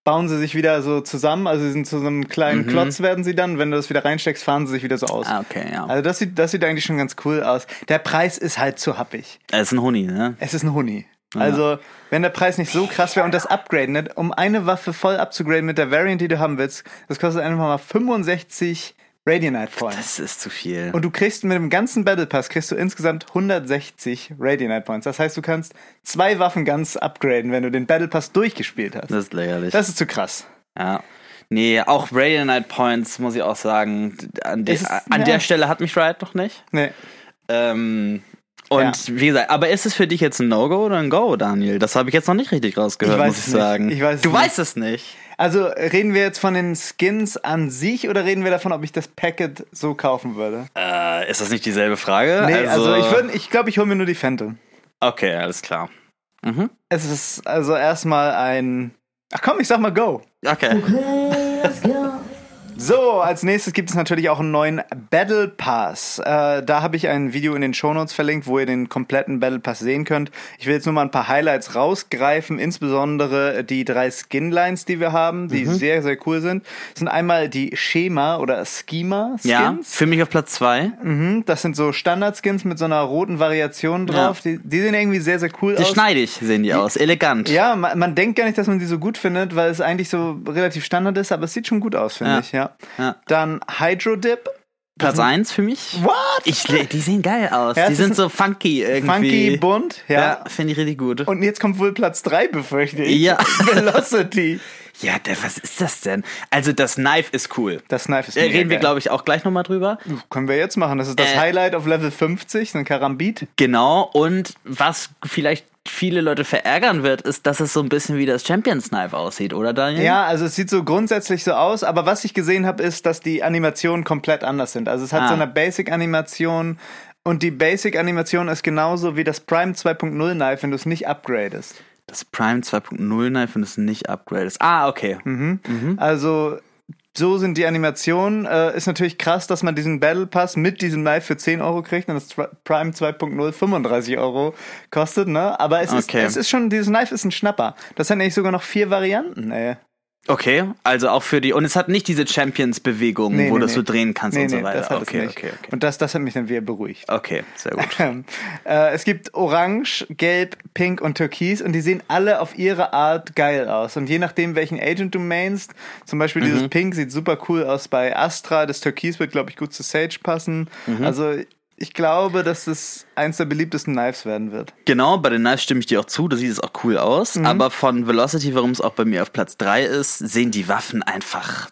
bauen sie sich wieder so zusammen. Also sie sind zu so einem kleinen Klotz werden sie dann. Wenn du das wieder reinsteckst, fahren sie sich wieder so aus. Mhm. Ah, okay, ja. Also das sieht, das sieht eigentlich schon ganz cool aus. Der Preis ist halt zu happig. Es ist ein Huni, ne? Es ist ein Huni. Also, wenn der Preis nicht so krass wäre und das Upgraden, ne, um eine Waffe voll abzugraden mit der Variant, die du haben willst, das kostet einfach mal 65 Radianite Points. Das ist zu viel. Und du kriegst mit dem ganzen Battle Pass kriegst du insgesamt 160 Radianite Points. Das heißt, du kannst zwei Waffen ganz upgraden, wenn du den Battle Pass durchgespielt hast. das ist lächerlich. Das ist zu krass. ja. Nee, auch Radiant Points, muss ich auch sagen, an, de ist- an ja. der Stelle hat mich Riot noch nicht. Nee. Ähm, und wie gesagt, aber ist es für dich jetzt ein No-Go oder ein Go, Daniel? Das habe ich jetzt noch nicht richtig rausgehört, Ich weiß muss es ich nicht. sagen. Ich weiß es du nicht. weißt es nicht. Also, reden wir jetzt von den Skins an sich oder reden wir davon, ob ich das Packet so kaufen würde? Äh, ist das nicht dieselbe Frage? Nee, also, ich würde, ich glaube, ich hole mir nur die Phantom. Okay, alles klar. Mhm. Es ist also erstmal ein. Ach komm, ich sag mal Go. Okay. So, als nächstes gibt es natürlich auch einen neuen Battle Pass. Äh, da habe ich ein Video in den Shownotes verlinkt, wo ihr den kompletten Battle Pass sehen könnt. Ich will jetzt nur mal ein paar Highlights rausgreifen, insbesondere die drei Skinlines, die wir haben, die sehr, sehr cool sind. Das sind einmal die Schema oder Schema-Skins. Ja, für mich auf Platz zwei. Mhm, das sind so Standard-Skins mit so einer roten Variation drauf. Die, die sehen irgendwie sehr, sehr cool Die aus. schneidig sehen die aus, elegant. Ja, man, man denkt gar nicht, dass man die so gut findet, weil es eigentlich so relativ Standard ist, aber es sieht schon gut aus, finde Ja. ich, ja. Ja. Dann Hydro Dip. Platz eins für mich. What? Ich, die sehen geil aus. Ja, die sind so funky irgendwie. Funky, bunt, ja. Ja, finde ich richtig gut. Und jetzt kommt wohl Platz 3, befürchte ich. Ja. Velocity. ja, was ist das denn? Also das Knife ist cool. Das Knife ist Da mega reden wir, glaube ich, auch gleich nochmal drüber. Können wir jetzt machen. Das ist das Äh. Highlight auf Level 50, so ein Karambit. Genau. Und was vielleicht viele Leute verärgern wird, ist, dass es so ein bisschen wie das Champions Knife aussieht, oder Daniel? Ja, also es sieht so grundsätzlich so aus, aber was ich gesehen habe, ist, dass die Animationen komplett anders sind. Also es hat Ah. so eine Basic-Animation Und die Basic-Animation ist genauso wie das Prime 2.0 Knife, wenn du es nicht upgradest. Das Prime 2.0 Knife und es nicht upgradest. Ah, okay. Mhm. Also so sind die Animationen. Äh, ist natürlich krass, dass man diesen Battle Pass mit diesem Knife für 10 Euro kriegt und das Prime 2.0 35 Euro kostet, ne? Aber es, Okay. ist, es ist schon, dieses Knife ist ein Schnapper. Das hat nämlich sogar noch vier Varianten, ey. Okay, also auch für die. Und es hat nicht diese Champions-Bewegung, Nee, wo nee, du nee. so drehen kannst und so weiter. das hat okay, es nicht. okay, okay. Und das, das hat mich dann wieder beruhigt. Okay, sehr gut. Äh, es gibt Orange, Gelb, Pink und Türkis und die sehen alle auf ihre Art geil aus. Und je nachdem, welchen Agent du mainst, zum Beispiel dieses Mhm. Pink sieht super cool aus bei Astra, das Türkis wird, glaube ich, gut zu Sage passen. Mhm. Also ich glaube, dass es eins der beliebtesten Knives werden wird. Genau, bei den Knives stimme ich dir auch zu, da sieht es auch cool aus. Mhm. Aber von Velocity, warum es auch bei mir auf Platz 3 ist, sehen die Waffen einfach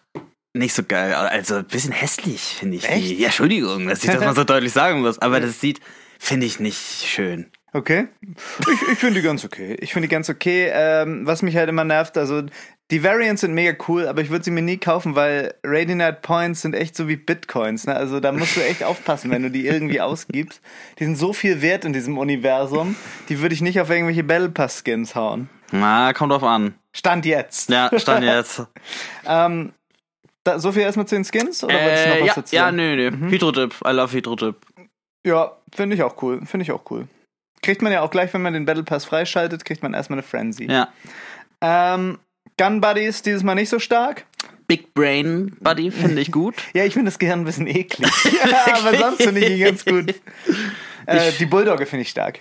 nicht so geil. aus. Also ein bisschen hässlich, finde ich. Echt? Die, ja, Entschuldigung, dass ich das mal so deutlich sagen muss. Aber das sieht, finde ich, nicht schön. Okay. Ich, ich finde die ganz okay. Ich finde die ganz okay. Ähm, was mich halt immer nervt, also die Variants sind mega cool, aber ich würde sie mir nie kaufen, weil Radiant Points sind echt so wie Bitcoins. Ne? Also da musst du echt aufpassen, wenn du die irgendwie ausgibst. Die sind so viel wert in diesem Universum, die würde ich nicht auf irgendwelche Battle Pass Skins hauen. Na, kommt drauf an. Stand jetzt. Ja, stand jetzt. Ähm, da, so viel erstmal zu den Skins? Oder du noch äh, was ja, dazu ja, nö, nö. Mhm. Hydrotip. I love Hydrotip. Ja, finde ich auch cool. Finde ich auch cool. Kriegt man ja auch gleich, wenn man den Battle Pass freischaltet, kriegt man erstmal eine Frenzy. Ja. Ähm, Gun Buddies dieses Mal nicht so stark. Big Brain Buddy finde ich gut. Ja, ich finde das Gehirn ein bisschen eklig. aber sonst finde ich ihn ganz gut. Äh, die Bulldogge finde ich stark.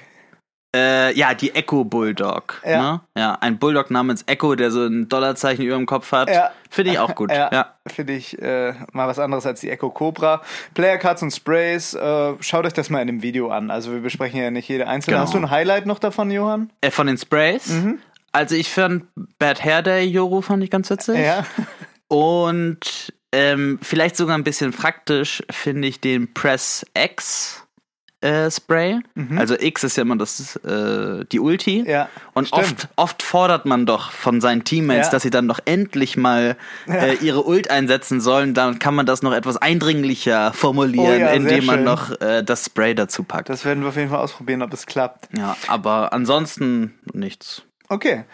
Äh, ja, die Echo Bulldog. Ja. Ne? ja, ein Bulldog namens Echo, der so ein Dollarzeichen über dem Kopf hat. Ja. Finde ich auch gut. Ja, ja. finde ich äh, mal was anderes als die Echo Cobra. Player Cards und Sprays, äh, schaut euch das mal in dem Video an. Also wir besprechen ja nicht jede einzelne. Genau. Hast du ein Highlight noch davon, Johann? Äh, von den Sprays. Mhm. Also ich fand Bad Hair Day Yoru fand ich ganz witzig. Ja. Und ähm, vielleicht sogar ein bisschen praktisch finde ich den Press X äh, Spray. Also X ist ja immer das äh, die Ulti. Mhm. Ja, Und stimmt. oft, oft fordert man doch von seinen Teammates, Ja. dass sie dann doch endlich mal äh, ihre Ult einsetzen sollen. Dann kann man das noch etwas eindringlicher formulieren, Oh ja, indem man schön. noch äh, das Spray dazu packt. Das werden wir auf jeden Fall ausprobieren, ob es klappt. ja, aber ansonsten nichts. Okay.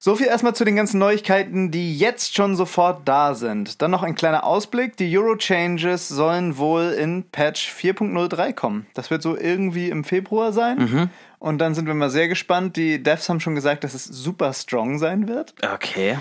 So viel erstmal zu den ganzen Neuigkeiten, die jetzt schon sofort da sind. Dann noch ein kleiner Ausblick. Die Euro-Changes sollen wohl in Patch 4.03 kommen. Das wird so irgendwie im Februar sein. Mhm. Und dann sind wir mal sehr gespannt. Die Devs haben schon gesagt, dass es super strong sein wird. Okay.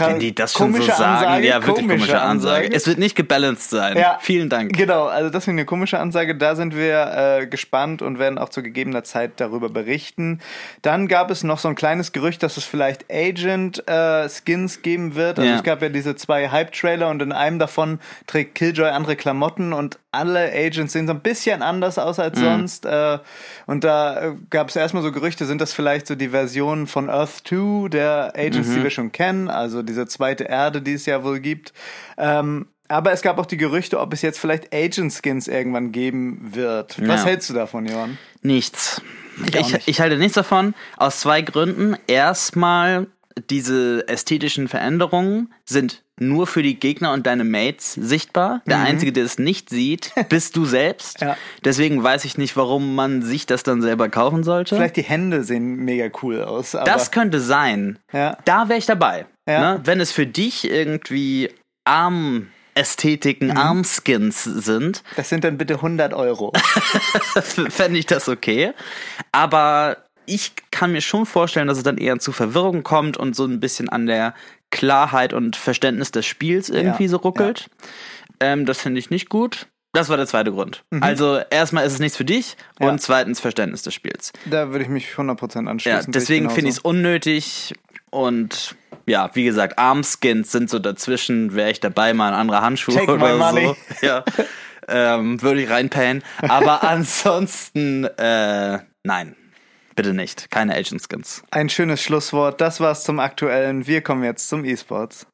Wenn die das schon so komische sagen, Ansage, ja, wirklich komische Ansage. Es wird nicht gebalanced sein. Ja. Vielen Dank. Genau, also das ist eine komische Ansage. Da sind wir äh, gespannt und werden auch zu gegebener Zeit darüber berichten. Dann gab es noch so ein kleines Gerücht, dass es vielleicht Agent-Skins geben wird. Also Ja. es gab ja diese zwei Hype-Trailer und in einem davon trägt Killjoy andere Klamotten und alle Agents sehen so ein bisschen anders aus als Mhm. sonst. Äh, und da äh, gab es erstmal so Gerüchte, sind das vielleicht so die Versionen von Earth 2 der Agents, Mhm. die wir schon kennen, also diese zweite Erde, die es ja wohl gibt. Ähm, aber es gab auch die Gerüchte, ob es jetzt vielleicht Agent-Skins irgendwann geben wird. Was Ja. hältst du davon, Johann? Nichts. Ich Ich, nicht. ich halte nichts davon. Aus zwei Gründen. Erstmal, diese ästhetischen Veränderungen sind nur für die Gegner und deine Mates sichtbar. Der Einzige, der es nicht sieht, bist du selbst. Mhm. Ja. Deswegen weiß ich nicht, warum man sich das dann selber kaufen sollte. Vielleicht die Hände sehen mega cool aus. Das könnte sein. Ja. Da wäre ich dabei. Ja. Ne? Wenn es für dich irgendwie Armästhetiken, Mhm. Armskins sind, das sind dann bitte 100 Euro. fände ich das okay. Aber ich kann mir schon vorstellen, dass es dann eher zu Verwirrung kommt und so ein bisschen an der Klarheit und Verständnis des Spiels irgendwie Ja, so ruckelt. Ähm, das finde ich nicht gut. Das war der zweite Grund. Also erstmal ist es nichts für dich Mhm. Ja. und zweitens Verständnis des Spiels. da würde ich mich 100% Ja, anschließen. deswegen finde ich es unnötig und ja, wie gesagt, Armskins sind so dazwischen, wäre ich dabei, mal ein anderer Handschuh Take oder so. Ja, ähm, würde ich reinpayen. Aber ansonsten, äh, nein, bitte nicht. Keine Agent Skins. Ein schönes Schlusswort. Das war's zum Aktuellen. Wir kommen jetzt zum E-Sports.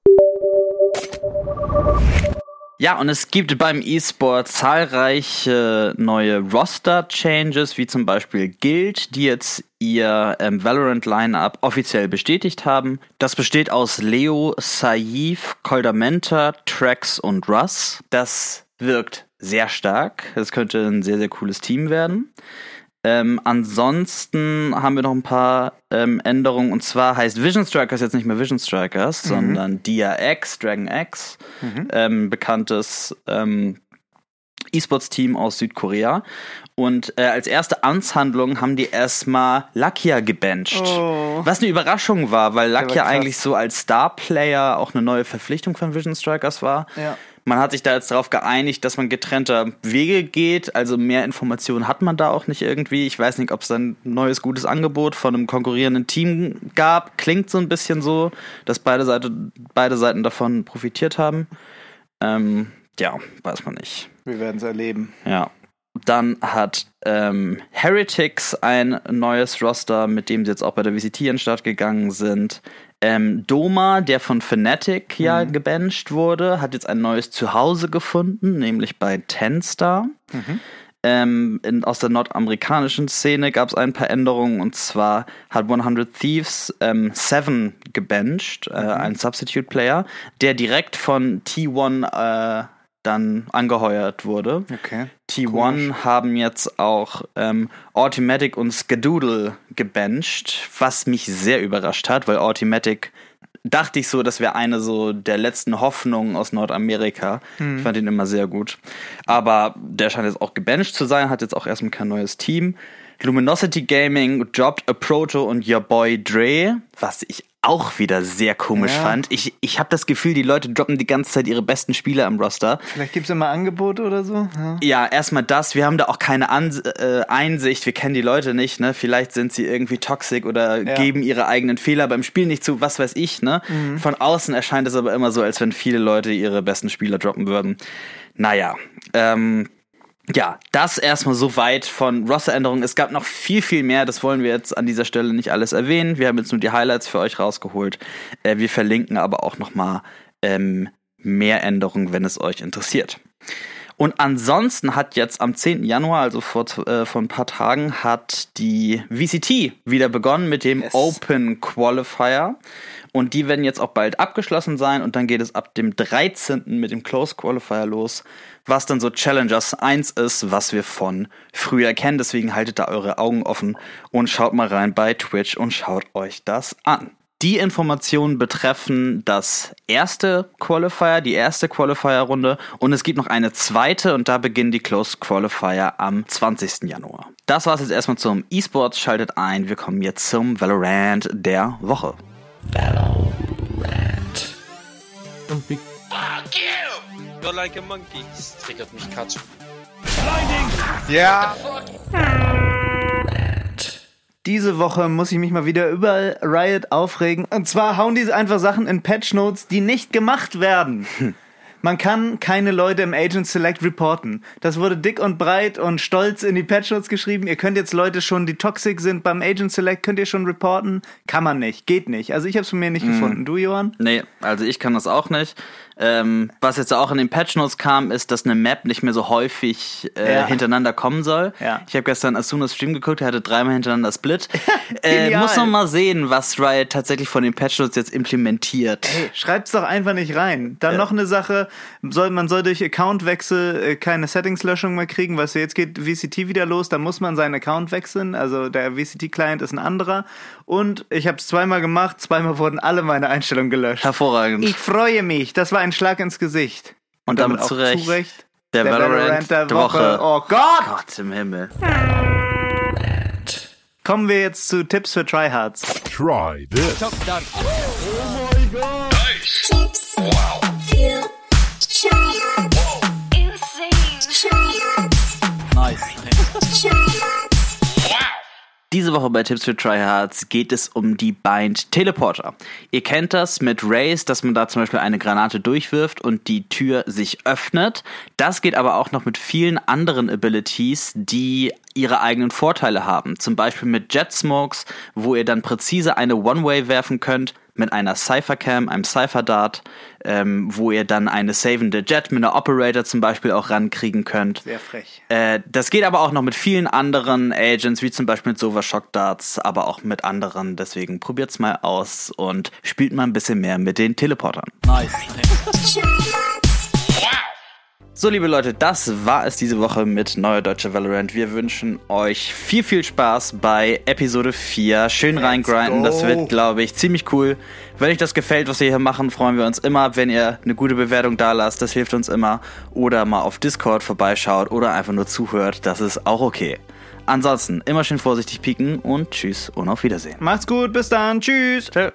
Ja, und es gibt beim E-Sport zahlreiche neue Roster-Changes, wie zum Beispiel Guild, die jetzt ihr ähm, Valorant-Line-Up offiziell bestätigt haben. Das besteht aus Leo, Saif, Coldamenta, Trax und Russ. Das wirkt sehr stark. Es könnte ein sehr, sehr cooles Team werden. Ähm, ansonsten haben wir noch ein paar ähm, Änderungen und zwar heißt Vision Strikers jetzt nicht mehr Vision Strikers, mhm. sondern DRX, Dragon X, mhm. ähm, bekanntes ähm, E-Sports-Team aus Südkorea. Und äh, als erste Amtshandlung haben die erstmal Lakia gebencht. Oh. Was eine Überraschung war, weil Lakia eigentlich so als Star-Player auch eine neue Verpflichtung von Vision Strikers war. Ja. Man hat sich da jetzt darauf geeinigt, dass man getrennter Wege geht. Also mehr Informationen hat man da auch nicht irgendwie. Ich weiß nicht, ob es ein neues gutes Angebot von einem konkurrierenden Team gab. Klingt so ein bisschen so, dass beide, Seite, beide Seiten davon profitiert haben. Ähm, ja, weiß man nicht. Wir werden es erleben. Ja. Dann hat ähm, Heretics ein neues Roster, mit dem sie jetzt auch bei der VCT den Start gegangen sind. Ähm, Doma, der von Fnatic mhm. ja gebencht wurde, hat jetzt ein neues Zuhause gefunden, nämlich bei Tenstar. Mhm. Ähm, in, aus der nordamerikanischen Szene gab es ein paar Änderungen und zwar hat 100 Thieves ähm, Seven gebencht, äh, mhm. ein Substitute Player, der direkt von T1 äh, dann angeheuert wurde. Okay. T1 Komisch. haben jetzt auch ähm, Automatic und Skedoodle gebencht, was mich sehr überrascht hat, weil Automatic dachte ich so, das wäre eine so der letzten Hoffnungen aus Nordamerika. Hm. Ich fand ihn immer sehr gut. Aber der scheint jetzt auch gebencht zu sein, hat jetzt auch erstmal kein neues Team. Luminosity Gaming dropped a Proto und Your Boy Dre, was ich auch wieder sehr komisch ja. fand. Ich, ich habe das Gefühl, die Leute droppen die ganze Zeit ihre besten Spieler im Roster. Vielleicht gibt es immer Angebote oder so. Ja, ja erstmal das. Wir haben da auch keine An äh, Einsicht. Wir kennen die Leute nicht. Ne? Vielleicht sind sie irgendwie toxisch oder ja. geben ihre eigenen Fehler beim Spiel nicht zu. Was weiß ich. Ne? Mhm. Von außen erscheint es aber immer so, als wenn viele Leute ihre besten Spieler droppen würden. Naja, ähm, ja, das erstmal so weit von Rosteränderungen. Es gab noch viel, viel mehr. Das wollen wir jetzt an dieser Stelle nicht alles erwähnen. Wir haben jetzt nur die Highlights für euch rausgeholt. Äh, wir verlinken aber auch noch mal ähm, mehr Änderungen, wenn es euch interessiert. Und ansonsten hat jetzt am 10. Januar, also vor, äh, vor ein paar Tagen, hat die VCT wieder begonnen mit dem yes. Open Qualifier. Und die werden jetzt auch bald abgeschlossen sein und dann geht es ab dem 13. mit dem Close Qualifier los, was dann so Challengers 1 ist, was wir von früher kennen. Deswegen haltet da eure Augen offen und schaut mal rein bei Twitch und schaut euch das an. Die Informationen betreffen das erste Qualifier, die erste Qualifier-Runde und es gibt noch eine zweite und da beginnen die Close Qualifier am 20. Januar. Das war's jetzt erstmal zum E-Sports. Schaltet ein. Wir kommen jetzt zum Valorant der Woche. Valorant. Und Big. Fuck you! You're like a monkey. Das triggert mich Katsu. Blinding! Ja. Diese Woche muss ich mich mal wieder über Riot aufregen. Und zwar hauen die einfach Sachen in Patch Notes, die nicht gemacht werden. Man kann keine Leute im Agent Select reporten. Das wurde dick und breit und stolz in die Patch Notes geschrieben. Ihr könnt jetzt Leute schon, die toxic sind beim Agent Select, könnt ihr schon reporten. Kann man nicht, geht nicht. Also ich habe es von mir nicht mm. gefunden. Du, Johann? Nee, also ich kann das auch nicht. Ähm, was jetzt auch in den Patch Notes kam, ist, dass eine Map nicht mehr so häufig äh, ja. hintereinander kommen soll. Ja. Ich habe gestern Asunas Stream geguckt, er hatte dreimal hintereinander Split. äh, muss noch mal sehen, was Riot tatsächlich von den Patch Notes jetzt implementiert. Hey, schreibt's doch einfach nicht rein. Dann ja. noch eine Sache, soll, man soll durch Accountwechsel äh, keine Settings-Löschung mehr kriegen, weißt du, jetzt geht VCT wieder los, da muss man seinen Account wechseln, also der VCT-Client ist ein anderer. Und ich habe es zweimal gemacht, zweimal wurden alle meine Einstellungen gelöscht. Hervorragend. Ich freue mich, das war ein Schlag ins Gesicht. Und, Und damit, damit zurecht, zurecht der, der Valorant, Valorant der, der Woche. Woche. Oh Gott! Gott im Himmel. Kommen wir jetzt zu Tipps für Tryhards. Try this. Oh mein Gott! Nice. Tipps wow. Diese Woche bei Tipps für Tryhards geht es um die Bind Teleporter. Ihr kennt das mit Race, dass man da zum Beispiel eine Granate durchwirft und die Tür sich öffnet. Das geht aber auch noch mit vielen anderen Abilities, die ihre eigenen Vorteile haben. Zum Beispiel mit Jet Smokes, wo ihr dann präzise eine One-Way werfen könnt, mit einer Cypher-Cam, einem Cypher-Dart, ähm, wo ihr dann eine savende Jet mit einer Operator zum Beispiel auch rankriegen könnt. Sehr frech. Äh, das geht aber auch noch mit vielen anderen Agents, wie zum Beispiel mit Sova Shock Darts, aber auch mit anderen. Deswegen probiert's mal aus und spielt mal ein bisschen mehr mit den Teleportern. Nice. So, liebe Leute, das war es diese Woche mit Neue Deutsche Valorant. Wir wünschen euch viel, viel Spaß bei Episode 4. Schön reingrinden, das wird, glaube ich, ziemlich cool. Wenn euch das gefällt, was wir hier machen, freuen wir uns immer, wenn ihr eine gute Bewertung da lasst. Das hilft uns immer. Oder mal auf Discord vorbeischaut oder einfach nur zuhört. Das ist auch okay. Ansonsten immer schön vorsichtig pieken und tschüss und auf Wiedersehen. Macht's gut, bis dann. Tschüss. Tschö.